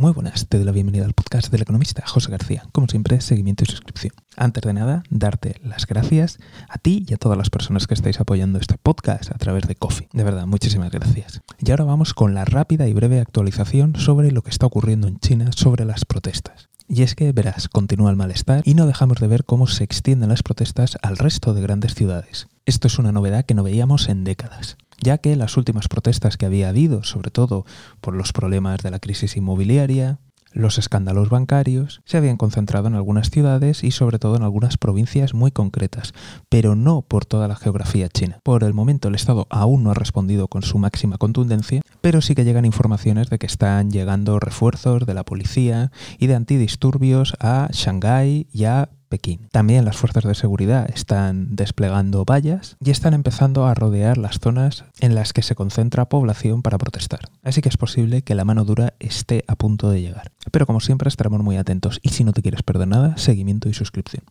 Muy buenas, te doy la bienvenida al podcast del economista José García. Como siempre, seguimiento y suscripción. Antes de nada, darte las gracias a ti y a todas las personas que estáis apoyando este podcast a través de Coffee. De verdad, muchísimas gracias. Y ahora vamos con la rápida y breve actualización sobre lo que está ocurriendo en China sobre las protestas. Y es que, verás, continúa el malestar y no dejamos de ver cómo se extienden las protestas al resto de grandes ciudades. Esto es una novedad que no veíamos en décadas ya que las últimas protestas que había habido, sobre todo por los problemas de la crisis inmobiliaria, los escándalos bancarios se habían concentrado en algunas ciudades y sobre todo en algunas provincias muy concretas, pero no por toda la geografía china. Por el momento el Estado aún no ha respondido con su máxima contundencia, pero sí que llegan informaciones de que están llegando refuerzos de la policía y de antidisturbios a Shanghái y a También las fuerzas de seguridad están desplegando vallas y están empezando a rodear las zonas en las que se concentra población para protestar. Así que es posible que la mano dura esté a punto de llegar. Pero como siempre estaremos muy atentos y si no te quieres perder nada, seguimiento y suscripción.